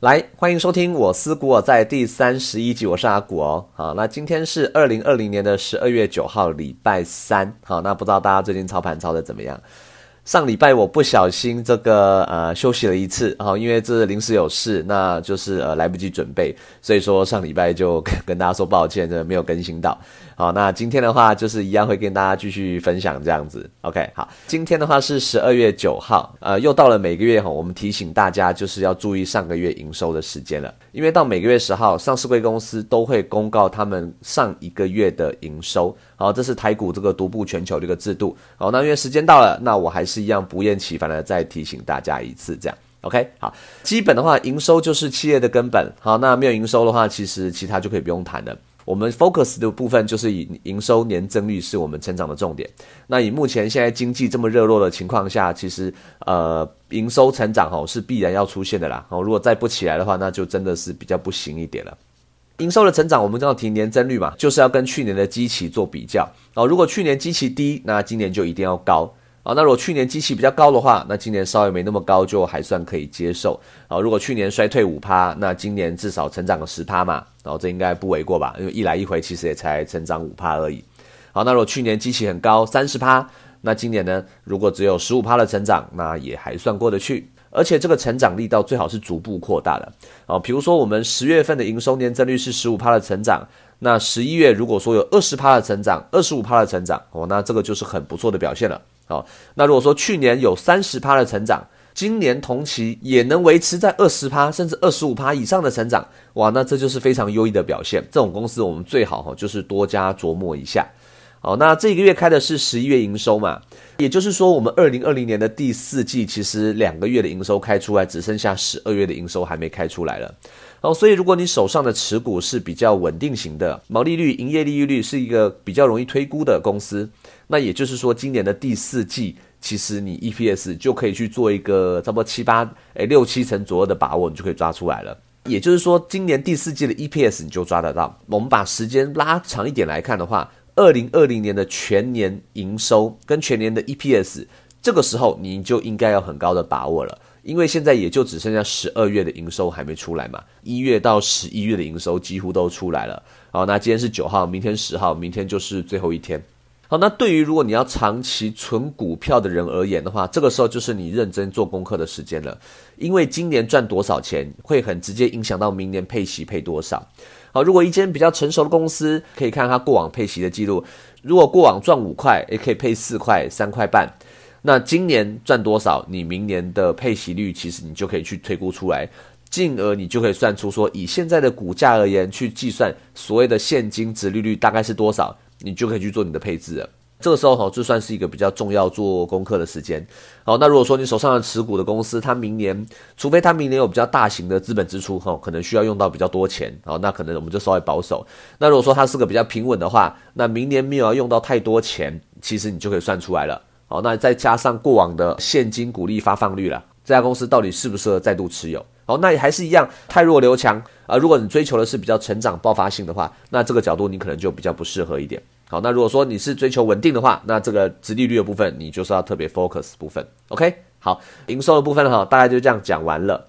来，欢迎收听我思古我在第三十一集，我是阿古哦。好，那今天是二零二零年的十二月九号，礼拜三。好，那不知道大家最近操盘操的怎么样？上礼拜我不小心这个呃休息了一次，哈，因为这临时有事，那就是呃来不及准备，所以说上礼拜就跟大家说抱歉，这没有更新到。好，那今天的话就是一样会跟大家继续分享这样子。OK，好，今天的话是十二月九号，呃，又到了每个月哈，我们提醒大家就是要注意上个月营收的时间了，因为到每个月十号，上市贵公司都会公告他们上一个月的营收。好，这是台股这个独步全球的一个制度。好，那因为时间到了，那我还是一样不厌其烦的再提醒大家一次，这样 OK。好，基本的话，营收就是企业的根本。好，那没有营收的话，其实其他就可以不用谈了。我们 focus 的部分就是以营收年增率是我们成长的重点。那以目前现在经济这么热络的情况下，其实呃营收成长吼是必然要出现的啦。哦，如果再不起来的话，那就真的是比较不行一点了。营收的成长，我们要提年增率嘛，就是要跟去年的基期做比较哦。如果去年基期低，那今年就一定要高啊。那如果去年基期比较高的话，那今年稍微没那么高，就还算可以接受啊。如果去年衰退五趴，那今年至少成长个十趴嘛，然后这应该不为过吧？因为一来一回其实也才成长五趴而已。好，那如果去年基期很高，三十趴，那今年呢，如果只有十五趴的成长，那也还算过得去。而且这个成长力道最好是逐步扩大的啊，比如说我们十月份的营收年增率是十五趴的成长，那十一月如果说有二十趴的成长，二十五趴的成长哦，那这个就是很不错的表现了。好，那如果说去年有三十趴的成长，今年同期也能维持在二十趴甚至二十五趴以上的成长，哇，那这就是非常优异的表现。这种公司我们最好哈就是多加琢磨一下。好，那这个月开的是十一月营收嘛，也就是说，我们二零二零年的第四季其实两个月的营收开出来，只剩下十二月的营收还没开出来了。好，所以如果你手上的持股是比较稳定型的，毛利率、营业利润率是一个比较容易推估的公司，那也就是说，今年的第四季，其实你 EPS 就可以去做一个差不多七八诶六七成左右的把握，你就可以抓出来了。也就是说，今年第四季的 EPS 你就抓得到。我们把时间拉长一点来看的话。二零二零年的全年营收跟全年的 EPS，这个时候你就应该有很高的把握了，因为现在也就只剩下十二月的营收还没出来嘛，一月到十一月的营收几乎都出来了。好，那今天是九号，明天十号，明天就是最后一天。好，那对于如果你要长期存股票的人而言的话，这个时候就是你认真做功课的时间了，因为今年赚多少钱会很直接影响到明年配息配多少。好，如果一间比较成熟的公司，可以看它过往配息的记录。如果过往赚五块，也可以配四块、三块半。那今年赚多少，你明年的配息率，其实你就可以去推估出来，进而你就可以算出说，以现在的股价而言，去计算所谓的现金值利率大概是多少，你就可以去做你的配置了。这个时候哈，就算是一个比较重要做功课的时间。好，那如果说你手上的持股的公司，它明年，除非它明年有比较大型的资本支出哈，可能需要用到比较多钱，好，那可能我们就稍微保守。那如果说它是个比较平稳的话，那明年没有要用到太多钱，其实你就可以算出来了。好，那再加上过往的现金股利发放率了，这家公司到底适不适合再度持有？好，那也还是一样，太弱留强啊。如果你追求的是比较成长爆发性的话，那这个角度你可能就比较不适合一点。好，那如果说你是追求稳定的话，那这个直利率的部分，你就是要特别 focus 部分。OK，好，营收的部分哈，大概就这样讲完了。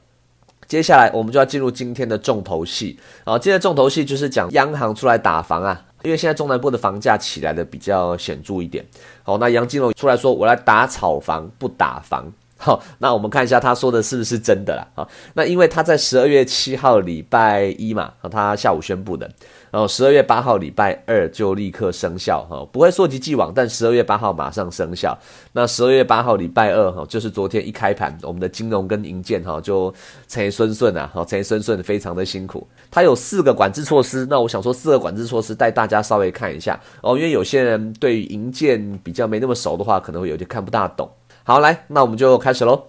接下来我们就要进入今天的重头戏。好，今天的重头戏就是讲央行出来打房啊，因为现在中南部的房价起来的比较显著一点。好，那杨金龙出来说，我来打炒房，不打房。好，那我们看一下他说的是不是真的啦？好，那因为他在十二月七号礼拜一嘛，他下午宣布的。然后十二月八号礼拜二就立刻生效哈，不会溯及既往，但十二月八号马上生效。那十二月八号礼拜二哈，就是昨天一开盘，我们的金融跟银建哈就陈顺顺啊，哈陈顺顺非常的辛苦。它有四个管制措施，那我想说四个管制措施带大家稍微看一下哦，因为有些人对银建比较没那么熟的话，可能会有点看不大懂。好，来，那我们就开始喽。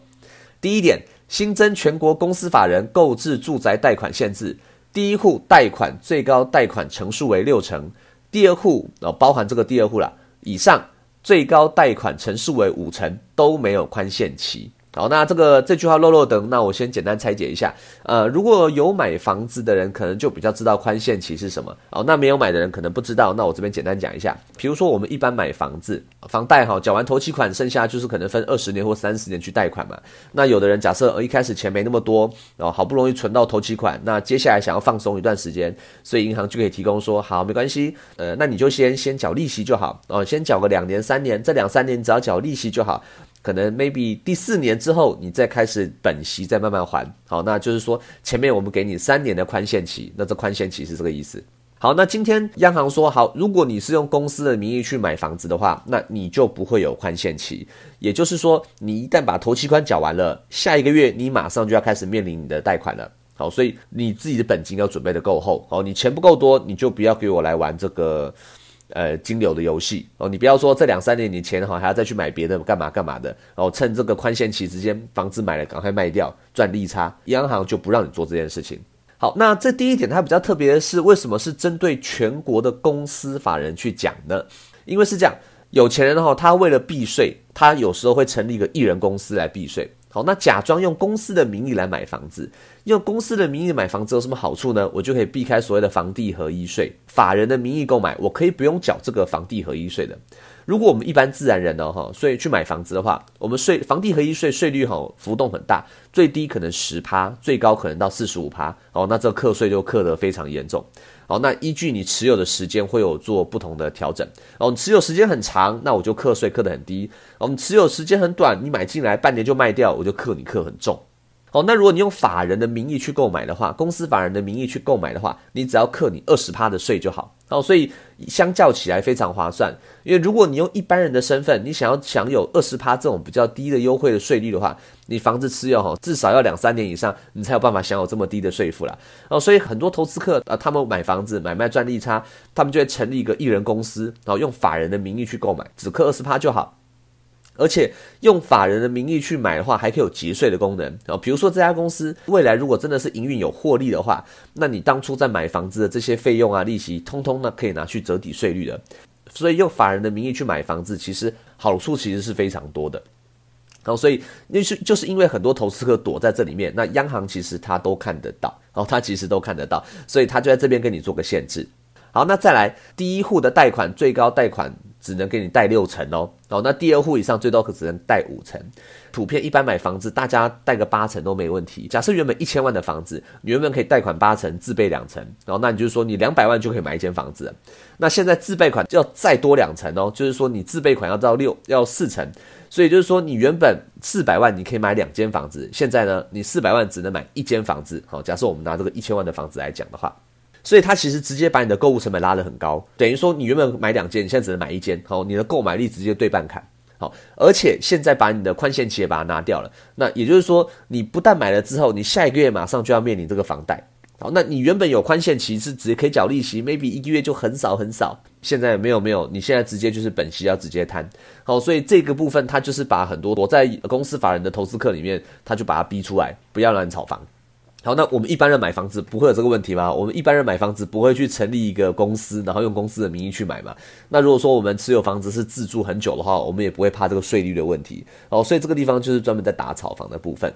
第一点，新增全国公司法人购置住宅贷款限制。第一户贷款最高贷款成数为六成，第二户哦包含这个第二户了，以上最高贷款成数为五成都没有宽限期。好，那这个这句话漏漏等，那我先简单拆解一下。呃，如果有买房子的人，可能就比较知道宽限期是什么。哦，那没有买的人可能不知道。那我这边简单讲一下。比如说，我们一般买房子，房贷哈，缴完头期款，剩下就是可能分二十年或三十年去贷款嘛。那有的人假设一开始钱没那么多，然后好不容易存到头期款，那接下来想要放松一段时间，所以银行就可以提供说，好，没关系，呃，那你就先先缴利息就好，哦，先缴个两年三年，这两三年只要缴利息就好。可能 maybe 第四年之后，你再开始本息，再慢慢还。好，那就是说前面我们给你三年的宽限期，那这宽限期是这个意思。好，那今天央行说好，如果你是用公司的名义去买房子的话，那你就不会有宽限期。也就是说，你一旦把头期款缴完了，下一个月你马上就要开始面临你的贷款了。好，所以你自己的本金要准备的够厚。好，你钱不够多，你就不要给我来玩这个。呃，金流的游戏哦，你不要说这两三年你钱哈还要再去买别的干嘛干嘛的然哦，趁这个宽限期之间房子买了赶快卖掉赚利差，央行就不让你做这件事情。好，那这第一点它比较特别的是，为什么是针对全国的公司法人去讲呢？因为是这样，有钱人哈，他为了避税，他有时候会成立一个艺人公司来避税。好，那假装用公司的名义来买房子，用公司的名义买房子有什么好处呢？我就可以避开所谓的房地合一税。法人的名义购买，我可以不用缴这个房地合一税的。如果我们一般自然人呢，哈，所以去买房子的话，我们税房地合一税税率哈浮动很大，最低可能十趴，最高可能到四十五趴。哦，那这课税就课得非常严重。好，那依据你持有的时间会有做不同的调整。哦，你持有时间很长，那我就课税课得很低。哦，你持有时间很短，你买进来半年就卖掉，我就课你课很重。哦，那如果你用法人的名义去购买的话，公司法人的名义去购买的话，你只要课你二十趴的税就好。哦，所以相较起来非常划算。因为如果你用一般人的身份，你想要享有二十趴这种比较低的优惠的税率的话，你房子持有哈至少要两三年以上，你才有办法享有这么低的税负啦。哦，所以很多投资客啊，他们买房子买卖赚利差，他们就会成立一个艺人公司，然后用法人的名义去购买，只课二十趴就好。而且用法人的名义去买的话，还可以有节税的功能啊。比如说这家公司未来如果真的是营运有获利的话，那你当初在买房子的这些费用啊、利息，通通呢可以拿去折抵税率的。所以用法人的名义去买房子，其实好处其实是非常多的。然后所以那是就是因为很多投资客躲在这里面，那央行其实他都看得到，然后他其实都看得到，所以他就在这边跟你做个限制。好，那再来第一户的贷款最高贷款。只能给你贷六成哦，哦，那第二户以上最多可只能贷五成。普遍一般买房子，大家贷个八成都没问题。假设原本一千万的房子，你原本可以贷款八成，自备两成，然后那你就是说你两百万就可以买一间房子。那现在自备款要再多两成哦，就是说你自备款要到六要四成，所以就是说你原本四百万你可以买两间房子，现在呢你四百万只能买一间房子。好，假设我们拿这个一千万的房子来讲的话。所以它其实直接把你的购物成本拉得很高，等于说你原本买两间，你现在只能买一间，好，你的购买力直接对半砍，好，而且现在把你的宽限期也把它拿掉了，那也就是说你不但买了之后，你下一个月马上就要面临这个房贷，好，那你原本有宽限期是直接可以缴利息，maybe 一个月就很少很少，现在没有没有，你现在直接就是本息要直接摊，好，所以这个部分它就是把很多躲在公司法人的投资客里面，他就把它逼出来，不要让你炒房。好，那我们一般人买房子不会有这个问题吗？我们一般人买房子不会去成立一个公司，然后用公司的名义去买嘛？那如果说我们持有房子是自住很久的话，我们也不会怕这个税率的问题。哦，所以这个地方就是专门在打炒房的部分。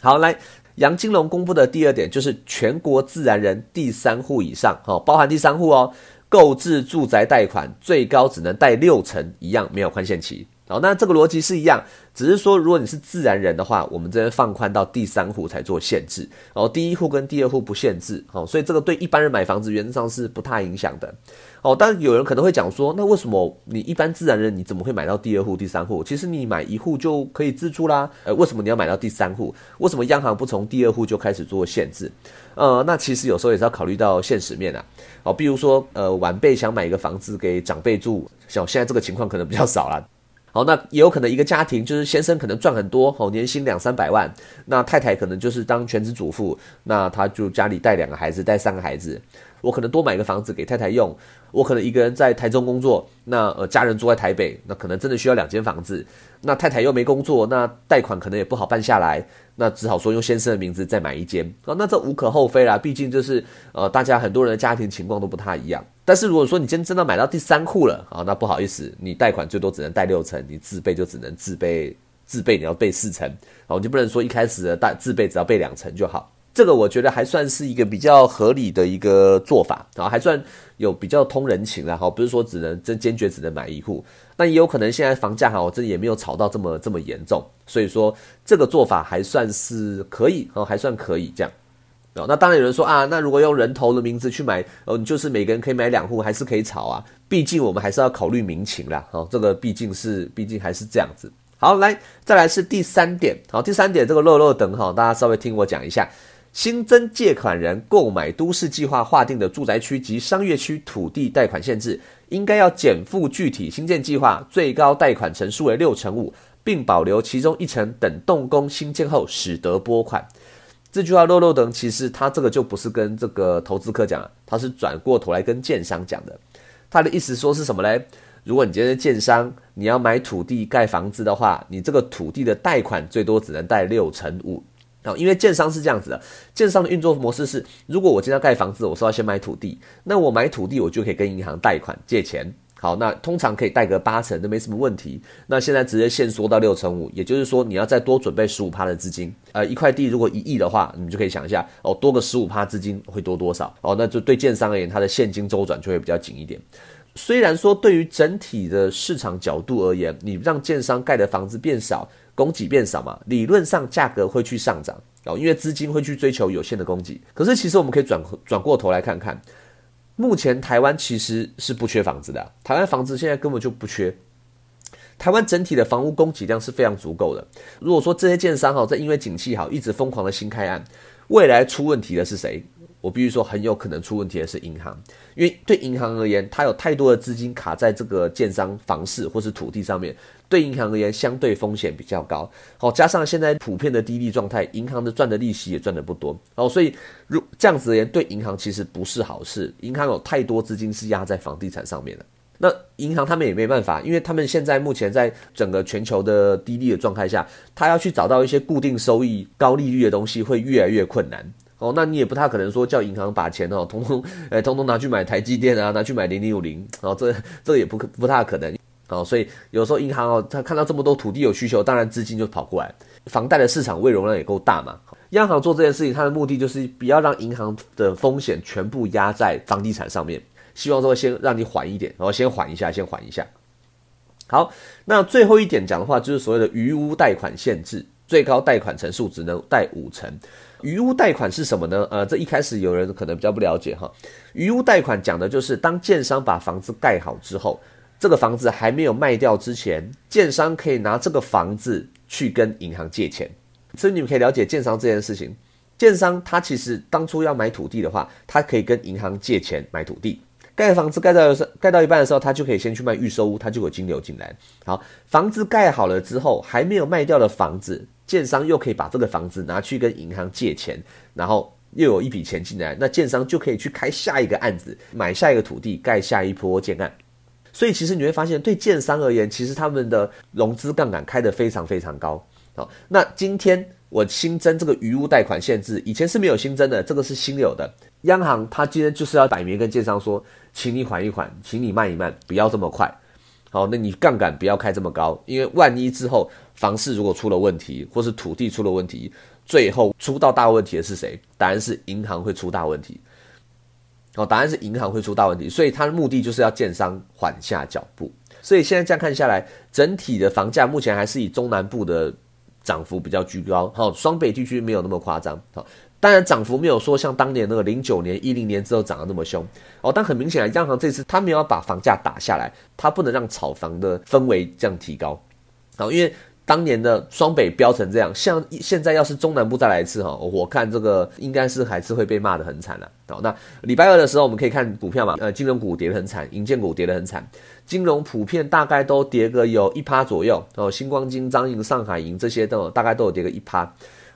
好，来杨金龙公布的第二点就是全国自然人第三户以上，哦，包含第三户哦，购置住宅贷款最高只能贷六成，一样没有宽限期。好，那这个逻辑是一样，只是说如果你是自然人的话，我们这边放宽到第三户才做限制，然后第一户跟第二户不限制，哦，所以这个对一般人买房子原则上是不太影响的。哦，但有人可能会讲说，那为什么你一般自然人你怎么会买到第二户、第三户？其实你买一户就可以自住啦，呃，为什么你要买到第三户？为什么央行不从第二户就开始做限制？呃，那其实有时候也是要考虑到现实面啊。哦，比如说，呃，晚辈想买一个房子给长辈住，像现在这个情况可能比较少了。好，那也有可能一个家庭就是先生可能赚很多，哦，年薪两三百万，那太太可能就是当全职主妇，那他就家里带两个孩子，带三个孩子，我可能多买一个房子给太太用，我可能一个人在台中工作，那呃家人住在台北，那可能真的需要两间房子，那太太又没工作，那贷款可能也不好办下来。那只好说用先生的名字再买一间啊，那这无可厚非啦，毕竟就是呃，大家很多人的家庭情况都不太一样。但是如果说你今天真的买到第三户了啊，那不好意思，你贷款最多只能贷六成，你自备就只能自备自备你要备四成，哦，你就不能说一开始的大自备只要备两成就好。这个我觉得还算是一个比较合理的一个做法啊，还算有比较通人情了哈，不是说只能真坚决只能买一户，那也有可能现在房价哈，我这也没有炒到这么这么严重，所以说这个做法还算是可以哦，还算可以这样哦。那当然有人说啊，那如果用人头的名字去买，哦，你就是每个人可以买两户，还是可以炒啊，毕竟我们还是要考虑民情啦，哦，这个毕竟是毕竟还是这样子。好，来再来是第三点，好，第三点这个漏漏等哈，大家稍微听我讲一下。新增借款人购买都市计划划定的住宅区及商业区土地贷款限制，应该要减负具体新建计划最高贷款成数为六成五，并保留其中一成等动工新建后使得拨款。这句话漏漏等，其实他这个就不是跟这个投资客讲，他是转过头来跟建商讲的。他的意思说是什么嘞？如果你今天建商，你要买土地盖房子的话，你这个土地的贷款最多只能贷六成五。啊，因为建商是这样子的，建商的运作模式是，如果我今天要盖房子，我说要先买土地，那我买土地，我就可以跟银行贷款借钱。好，那通常可以贷个八成，都没什么问题。那现在直接限缩到六成五，也就是说你要再多准备十五趴的资金。呃，一块地如果一亿的话，你就可以想一下，哦，多个十五趴资金会多多少？哦，那就对建商而言，它的现金周转就会比较紧一点。虽然说对于整体的市场角度而言，你让建商盖的房子变少。供给变少嘛，理论上价格会去上涨哦，因为资金会去追求有限的供给。可是其实我们可以转转过头来看看，目前台湾其实是不缺房子的，台湾房子现在根本就不缺，台湾整体的房屋供给量是非常足够的。如果说这些建商哈在因为景气好一直疯狂的新开案，未来出问题的是谁？我必须说，很有可能出问题的是银行，因为对银行而言，它有太多的资金卡在这个建商房市或是土地上面，对银行而言相对风险比较高。好，加上现在普遍的低利状态，银行的赚的利息也赚的不多。哦，所以如这样子而言，对银行其实不是好事。银行有太多资金是压在房地产上面的，那银行他们也没办法，因为他们现在目前在整个全球的低利的状态下，他要去找到一些固定收益、高利率的东西，会越来越困难。哦，那你也不太可能说叫银行把钱哦，通通，哎，通通拿去买台积电啊，拿去买零零五零，哦，这这也不可不太可能，哦，所以有时候银行哦，他看到这么多土地有需求，当然资金就跑过来，房贷的市场未容量也够大嘛。央行做这件事情，它的目的就是不要让银行的风险全部压在房地产上面，希望说先让你缓一点，然后先缓一下，先缓一下。好，那最后一点讲的话，就是所谓的余屋贷款限制，最高贷款成数只能贷五成。余屋贷款是什么呢？呃，这一开始有人可能比较不了解哈。余屋贷款讲的就是当建商把房子盖好之后，这个房子还没有卖掉之前，建商可以拿这个房子去跟银行借钱。所以你们可以了解建商这件事情。建商他其实当初要买土地的话，他可以跟银行借钱买土地。盖房子盖到盖到一半的时候，他就可以先去卖预售屋，他就有金流进来。好，房子盖好了之后，还没有卖掉的房子。建商又可以把这个房子拿去跟银行借钱，然后又有一笔钱进来，那建商就可以去开下一个案子，买下一个土地，盖下一波建案。所以其实你会发现，对建商而言，其实他们的融资杠杆开得非常非常高。好，那今天我新增这个余屋贷款限制，以前是没有新增的，这个是新有的。央行它今天就是要摆明跟建商说，请你缓一缓，请你慢一慢，不要这么快。好，那你杠杆不要开这么高，因为万一之后房市如果出了问题，或是土地出了问题，最后出到大问题的是谁？答案是银行会出大问题。哦，答案是银行会出大问题，所以它的目的就是要建商缓下脚步。所以现在这样看下来，整体的房价目前还是以中南部的涨幅比较居高，好，双北地区没有那么夸张。好。当然，涨幅没有说像当年那个零九年、一零年之后涨得那么凶哦。但很明显啊，央行这次他没有把房价打下来，他不能让炒房的氛围这样提高。好，因为当年的双北飙成这样，像现在要是中南部再来一次哈，我看这个应该是还是会被骂得很惨了。好，那礼拜二的时候我们可以看股票嘛，呃，金融股跌得很惨，银建股跌得很惨，金融普遍大概都跌个有一趴左右哦。星光金、张银、上海银这些都大概都有跌个一趴。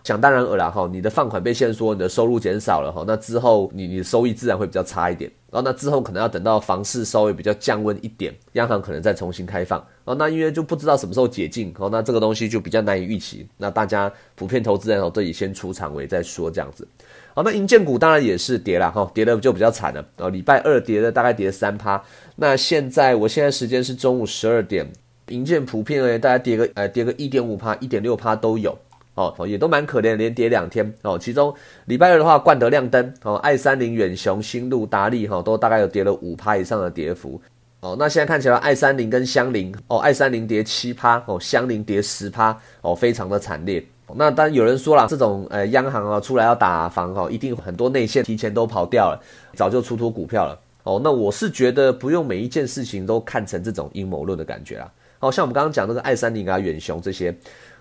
想当然尔了哈，你的放款被限缩，你的收入减少了哈，那之后你你的收益自然会比较差一点。然后那之后可能要等到房市稍微比较降温一点，央行可能再重新开放。哦，那因为就不知道什么时候解禁，哦，那这个东西就比较难以预期。那大家普遍投资人哦都以先出场为再说这样子。好，那银建股当然也是跌了哈，跌的就比较惨了。哦，礼拜二跌的大概跌三趴。那现在我现在时间是中午十二点，银建普遍而言，大家跌个呃跌个一点五趴、一点六趴都有哦，也都蛮可怜，连跌两天哦。其中礼拜二的话，冠德亮灯哦，爱三零、远雄、新路、达利哈都大概有跌了五趴以上的跌幅哦。那现在看起来，爱三零跟香菱哦，爱三零跌七趴哦，香菱跌十趴哦，非常的惨烈。那当然有人说了，这种呃央行啊出来要打房哈，一定很多内线提前都跑掉了，早就出脱股票了哦。那我是觉得不用每一件事情都看成这种阴谋论的感觉啦。好像我们刚刚讲那个爱三零啊、远雄这些，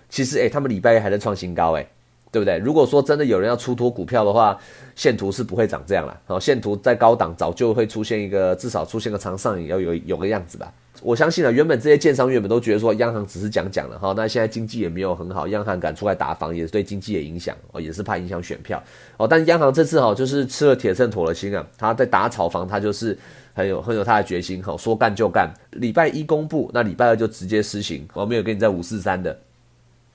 其实诶他们礼拜一还在创新高诶对不对？如果说真的有人要出脱股票的话，线图是不会长这样了。好，线图在高档早就会出现一个至少出现个长上影，要有有个样子吧。我相信啊，原本这些建商原本都觉得说央行只是讲讲了哈，那现在经济也没有很好，央行敢出来打房也是对经济的影响哦，也是怕影响选票哦。但央行这次哈就是吃了铁秤妥了心啊，他在打炒房，他就是很有很有他的决心哈，说干就干。礼拜一公布，那礼拜二就直接施行，我没有跟你在五四三的。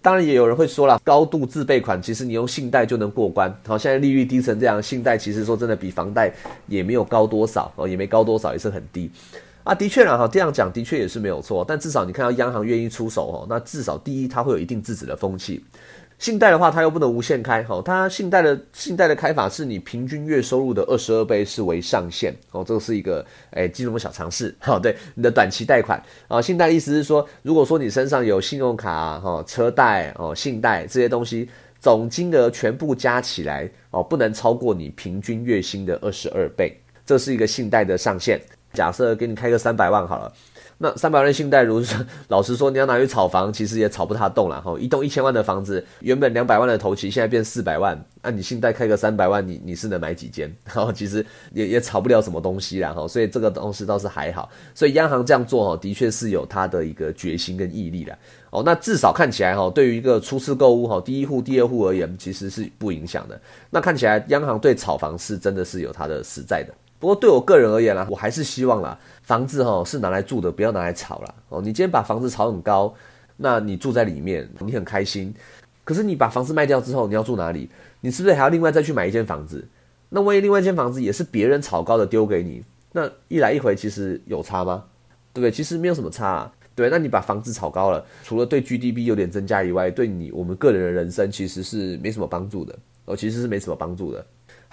当然也有人会说了，高度自备款其实你用信贷就能过关。好，现在利率低成这样，信贷其实说真的比房贷也没有高多少哦，也没高多少，也是很低。啊，的确啦，哈，这样讲的确也是没有错，但至少你看到央行愿意出手哦，那至少第一，它会有一定制止的风气。信贷的话，它又不能无限开，哈，它信贷的信贷的开法是你平均月收入的二十二倍视为上限，哦，这个是一个诶金融小常识，哈，对，你的短期贷款啊，信贷的意思是说，如果说你身上有信用卡、哈车贷、哦信贷这些东西，总金额全部加起来，哦，不能超过你平均月薪的二十二倍，这是一个信贷的上限。假设给你开个三百万好了，那三百万信贷，如说 老实说，你要拿去炒房，其实也炒不太动了哈。一栋一千万的房子，原本两百万的头期，现在变四百万，那你信贷开个三百万，你你是能买几间？然后其实也也炒不了什么东西了哈。所以这个东西倒是还好。所以央行这样做哈，的确是有它的一个决心跟毅力的哦。那至少看起来哈，对于一个初次购物哈，第一户、第二户而言，其实是不影响的。那看起来央行对炒房是真的是有它的实在的。不过对我个人而言啦，我还是希望啦，房子哈是拿来住的，不要拿来炒啦。哦。你今天把房子炒很高，那你住在里面，你很开心。可是你把房子卖掉之后，你要住哪里？你是不是还要另外再去买一间房子？那万一另外一间房子也是别人炒高的丢给你，那一来一回其实有差吗？对不对？其实没有什么差。啊。对，那你把房子炒高了，除了对 GDP 有点增加以外，对你我们个人的人生其实是没什么帮助的。哦，其实是没什么帮助的。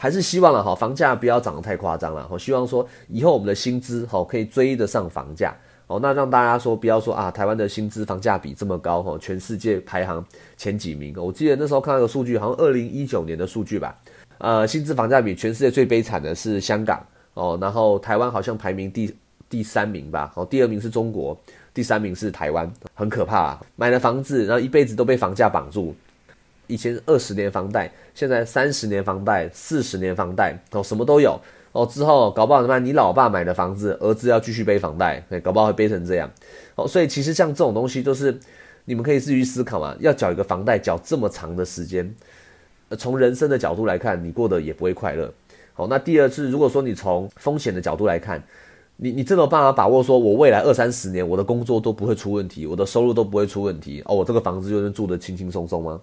还是希望了哈，房价不要涨得太夸张了。我希望说以后我们的薪资哈可以追得上房价哦。那让大家说不要说啊，台湾的薪资房价比这么高哈，全世界排行前几名。我记得那时候看到个数据，好像二零一九年的数据吧。呃，薪资房价比全世界最悲惨的是香港哦，然后台湾好像排名第第三名吧。哦，第二名是中国，第三名是台湾，很可怕。啊。买了房子，然后一辈子都被房价绑住。以前二十年房贷，现在三十年房贷、四十年房贷哦，什么都有哦。之后搞不好怎么办？你老爸买的房子，儿子要继续背房贷，搞不好会背成这样哦。所以其实像这种东西，都是你们可以自己思考嘛。要缴一个房贷，缴这么长的时间，从人生的角度来看，你过得也不会快乐。好，那第二次，如果说你从风险的角度来看，你你真的有办法把握说，我未来二三十年我的工作都不会出问题，我的收入都不会出问题哦，我这个房子就能住得轻轻松松吗？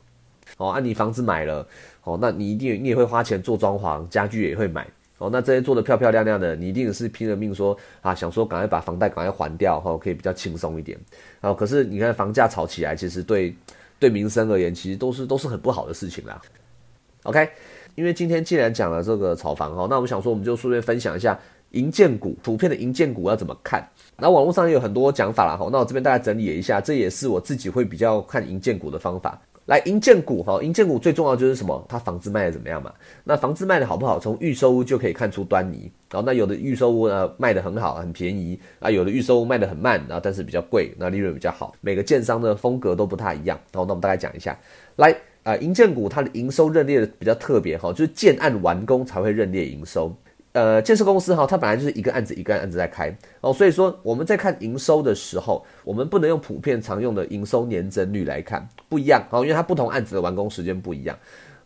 哦，啊，你房子买了，哦，那你一定你也会花钱做装潢，家具也会买，哦，那这些做的漂漂亮亮的，你一定是拼了命说啊，想说赶快把房贷赶快还掉，哈，可以比较轻松一点，哦，可是你看房价炒起来，其实对对民生而言，其实都是都是很不好的事情啦。OK，因为今天既然讲了这个炒房，哈，那我们想说，我们就顺便分享一下银建股，普遍的银建股要怎么看？那网络上也有很多讲法啦，哈，那我这边大概整理一下，这也是我自己会比较看银建股的方法。来银建股哈，银建股最重要就是什么？它房子卖的怎么样嘛？那房子卖的好不好？从预售屋就可以看出端倪。然后那有的预售屋呢卖的很好，很便宜啊；有的预售屋卖的很慢，然后但是比较贵，那利润比较好。每个建商的风格都不太一样。然后那我们大概讲一下，来啊，银建股它的营收认列的比较特别哈，就是建案完工才会认列营收。呃，建设公司哈，它本来就是一个案子一个案子在开哦，所以说我们在看营收的时候，我们不能用普遍常用的营收年增率来看，不一样哦，因为它不同案子的完工时间不一样。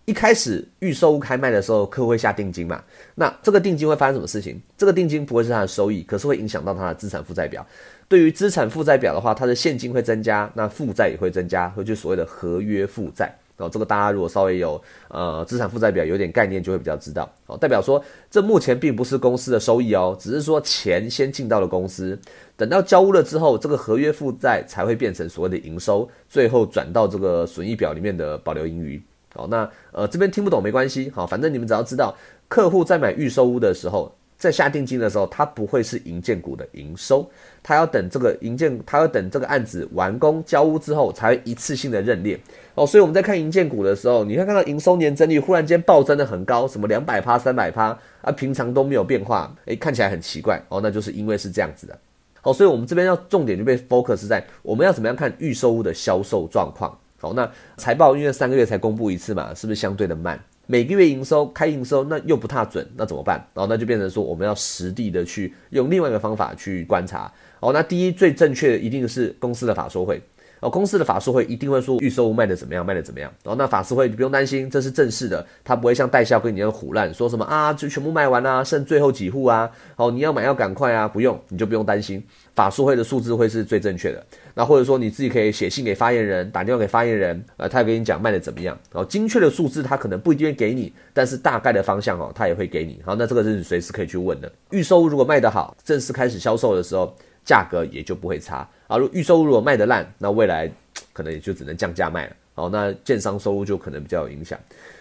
一开始预售屋开卖的时候，客户会下定金嘛？那这个定金会发生什么事情？这个定金不会是他的收益，可是会影响到他的资产负债表。对于资产负债表的话，它的现金会增加，那负债也会增加，会就所谓的合约负债。哦，这个大家如果稍微有呃资产负债表有点概念，就会比较知道哦，代表说这目前并不是公司的收益哦，只是说钱先进到了公司，等到交屋了之后，这个合约负债才会变成所谓的营收，最后转到这个损益表里面的保留盈余。哦，那呃这边听不懂没关系，好，反正你们只要知道，客户在买预售屋的时候。在下定金的时候，它不会是银建股的营收，他要等这个银建，他要等这个案子完工交屋之后，才会一次性的认列哦。所以我们在看银建股的时候，你会看到营收年增率忽然间暴增的很高，什么两百趴、三百趴啊，平常都没有变化，诶，看起来很奇怪哦。那就是因为是这样子的，好，所以我们这边要重点就被 focus 在我们要怎么样看预售屋的销售状况。好，那财报因为三个月才公布一次嘛，是不是相对的慢？每个月营收开营收，那又不太准，那怎么办？然后那就变成说，我们要实地的去用另外一个方法去观察。哦，那第一最正确的一定是公司的法说会。哦，公司的法术会一定会说预售卖的怎么样，卖的怎么样。然后那法说会你不用担心，这是正式的，他不会像代销跟你一样胡乱说什么啊，就全部卖完啦，剩最后几户啊。哦，你要买要赶快啊，不用你就不用担心，法术会的数字会是最正确的。那或者说你自己可以写信给发言人，打电话给发言人，呃，他跟你讲卖的怎么样。然后精确的数字他可能不一定会给你，但是大概的方向哦，他也会给你。好，那这个是你随时可以去问的。预售如果卖得好，正式开始销售的时候，价格也就不会差啊。如预售如果卖得烂，那未来。可能也就只能降价卖了，好，那建商收入就可能比较有影响，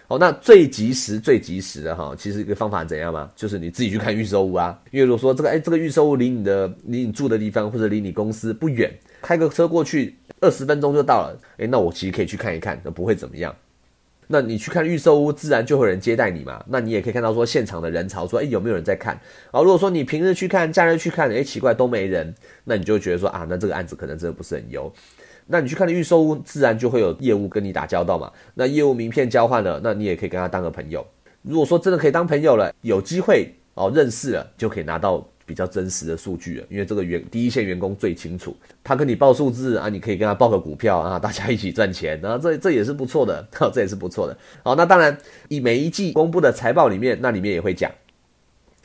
好，那最及时、最及时的哈，其实一个方法怎样吗？就是你自己去看预售屋啊，因为如果说这个哎，这个预售屋离你的、离你住的地方或者离你公司不远，开个车过去二十分钟就到了，哎，那我其实可以去看一看，那不会怎么样。那你去看预售屋，自然就会有人接待你嘛。那你也可以看到说现场的人潮，说哎有没有人在看？啊，如果说你平日去看、假日去看，哎奇怪都没人，那你就觉得说啊，那这个案子可能真的不是很优。那你去看的预售屋，自然就会有业务跟你打交道嘛。那业务名片交换了，那你也可以跟他当个朋友。如果说真的可以当朋友了，有机会哦认识了，就可以拿到比较真实的数据了。因为这个员第一线员工最清楚，他跟你报数字啊，你可以跟他报个股票啊，大家一起赚钱，然后这这也是不错的，这也是不错的。好，那当然以每一季公布的财报里面，那里面也会讲。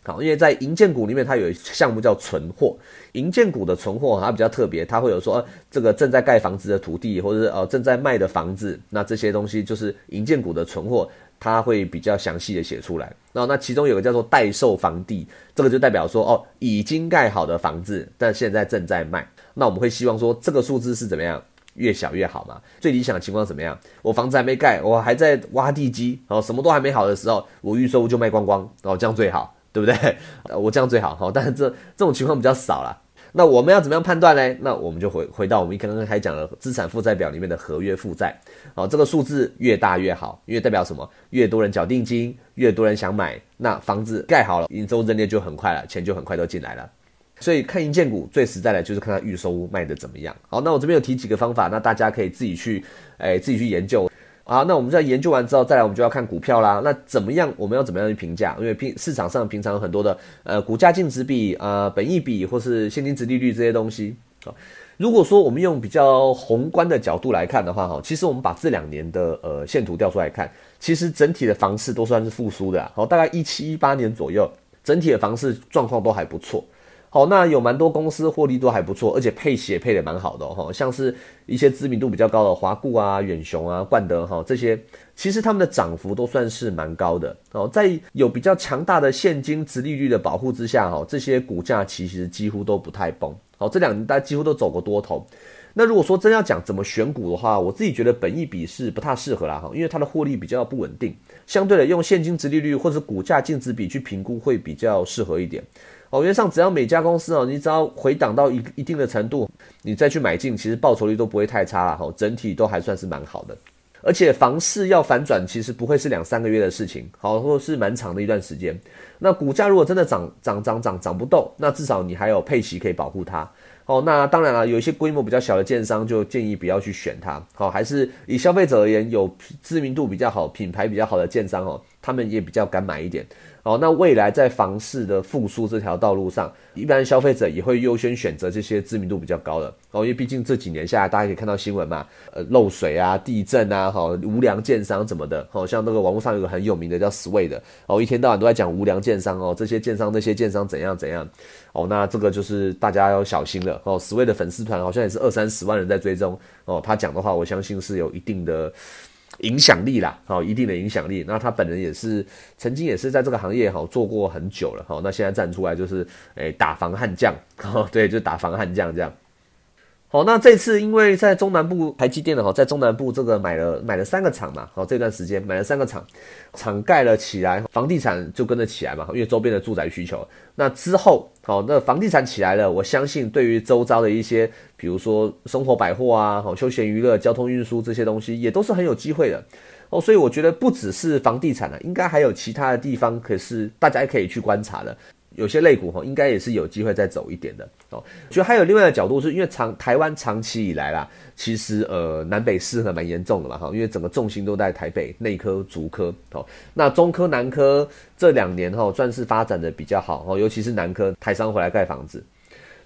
好，因为在银建股里面，它有项目叫存货。银建股的存货它比较特别，它会有说这个正在盖房子的土地，或者是呃正在卖的房子，那这些东西就是银建股的存货，它会比较详细的写出来。那那其中有个叫做待售房地，这个就代表说哦已经盖好的房子，但现在正在卖。那我们会希望说这个数字是怎么样，越小越好嘛。最理想的情况怎么样？我房子还没盖，我还在挖地基，然后什么都还没好的时候，我预售就卖光光，然后这样最好。对不对？我这样最好哈，但是这这种情况比较少了。那我们要怎么样判断呢？那我们就回回到我们刚刚才讲的资产负债表里面的合约负债。好，这个数字越大越好，因为代表什么？越多人缴定金，越多人想买，那房子盖好了，营收认列就很快了，钱就很快都进来了。所以看银建股最实在的就是看它预收卖的怎么样。好，那我这边有提几个方法，那大家可以自己去，哎，自己去研究。啊，那我们在研究完之后，再来我们就要看股票啦。那怎么样？我们要怎么样去评价？因为平市场上平常有很多的呃股价净值比啊、本益比或是现金值利率这些东西啊。如果说我们用比较宏观的角度来看的话，哈，其实我们把这两年的呃线图调出来看，其实整体的房市都算是复苏的。好，大概一七一八年左右，整体的房市状况都还不错。好，那有蛮多公司获利都还不错，而且配息也配的蛮好的哈，像是一些知名度比较高的华固啊、远雄啊、冠德哈这些，其实他们的涨幅都算是蛮高的哦。在有比较强大的现金值利率的保护之下哈，这些股价其实几乎都不太崩。好，这两年大家几乎都走过多头。那如果说真要讲怎么选股的话，我自己觉得本益比是不太适合啦哈，因为它的获利比较不稳定，相对的用现金值利率或者股价净值比去评估会比较适合一点。哦，原上只要每家公司哦，你只要回档到一一定的程度，你再去买进，其实报酬率都不会太差了哈，整体都还算是蛮好的。而且房市要反转，其实不会是两三个月的事情，好，或是蛮长的一段时间。那股价如果真的涨涨涨涨涨不动，那至少你还有配息可以保护它。哦，那当然了，有一些规模比较小的建商就建议不要去选它。好，还是以消费者而言，有知名度比较好、品牌比较好的建商哦，他们也比较敢买一点。哦，那未来在房市的复苏这条道路上，一般消费者也会优先选择这些知名度比较高的哦，因为毕竟这几年下来，大家可以看到新闻嘛，呃，漏水啊、地震啊，哈，无良建商怎么的，好像那个网络上有个很有名的叫 Sway 的，哦，一天到晚都在讲无良建商哦，这些建商那些建商怎样怎样，哦，那这个就是大家要小心了哦。Sway 的粉丝团好像也是二三十万人在追踪哦，他讲的话，我相信是有一定的。影响力啦，好，一定的影响力。那他本人也是曾经也是在这个行业哈做过很久了，好，那现在站出来就是诶打防悍将，哦，对，就打防悍将这样。好，那这次因为在中南部台积电的哈，在中南部这个买了买了三个厂嘛，好，这段时间买了三个厂，厂盖了起来，房地产就跟着起来嘛，因为周边的住宅需求。那之后，好，那房地产起来了，我相信对于周遭的一些，比如说生活百货啊，好，休闲娱乐、交通运输这些东西，也都是很有机会的哦。所以我觉得不只是房地产了，应该还有其他的地方，可是大家可以去观察的。有些类股哈，应该也是有机会再走一点的哦。觉得还有另外的角度，是因为长台湾长期以来啦，其实呃南北失衡蛮严重的嘛哈，因为整个重心都在台北内科、足科哦。那中科、南科这两年哈，算是发展的比较好哦，尤其是南科台商回来盖房子，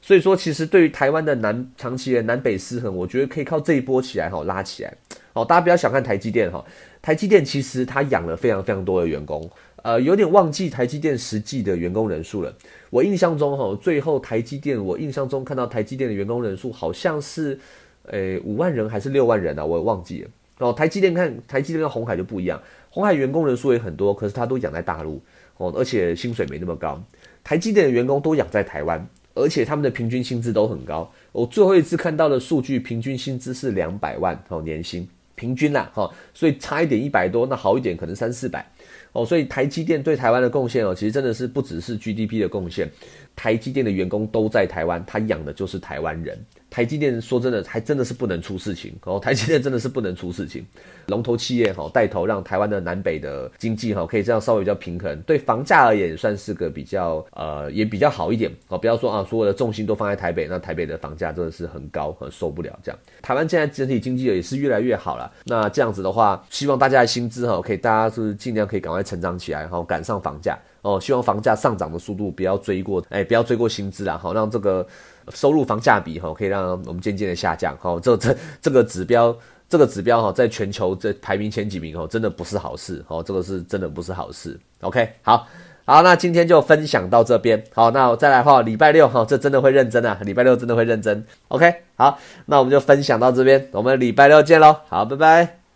所以说其实对于台湾的南长期的南北失衡，我觉得可以靠这一波起来哈拉起来哦。大家不要小看台积电哈，台积电其实它养了非常非常多的员工。呃，有点忘记台积电实际的员工人数了。我印象中，哈，最后台积电，我印象中看到台积电的员工人数好像是，诶，五万人还是六万人啊？我也忘记了。哦，台积电看台积电跟红海就不一样，红海员工人数也很多，可是他都养在大陆，哦，而且薪水没那么高。台积电的员工都养在台湾，而且他们的平均薪资都很高。我最后一次看到的数据，平均薪资是两百万哦，年薪平均啦，哈，所以差一点一百多，那好一点可能三四百。哦，所以台积电对台湾的贡献哦，其实真的是不只是 GDP 的贡献，台积电的员工都在台湾，他养的就是台湾人。台积电说真的，还真的是不能出事情哦。台积电真的是不能出事情，龙头企业哈带头让台湾的南北的经济哈可以这样稍微比较平衡，对房价而言算是个比较呃也比较好一点哦。不要说啊，所有的重心都放在台北，那台北的房价真的是很高，很受不了这样。台湾现在整体经济也是越来越好了，那这样子的话，希望大家的薪资哈可以大家是尽量可以赶快成长起来，然后赶上房价哦。希望房价上涨的速度不要追过哎，不要追过薪资啦，好让这个。收入房价比哈，可以让我们渐渐的下降哈。这这这个指标，这个指标哈，在全球这排名前几名哦，真的不是好事哦。这个是真的不是好事。OK，好好，那今天就分享到这边。好，那我再来哈，礼拜六哈，这真的会认真啊，礼拜六真的会认真。OK，好，那我们就分享到这边，我们礼拜六见喽。好，拜拜。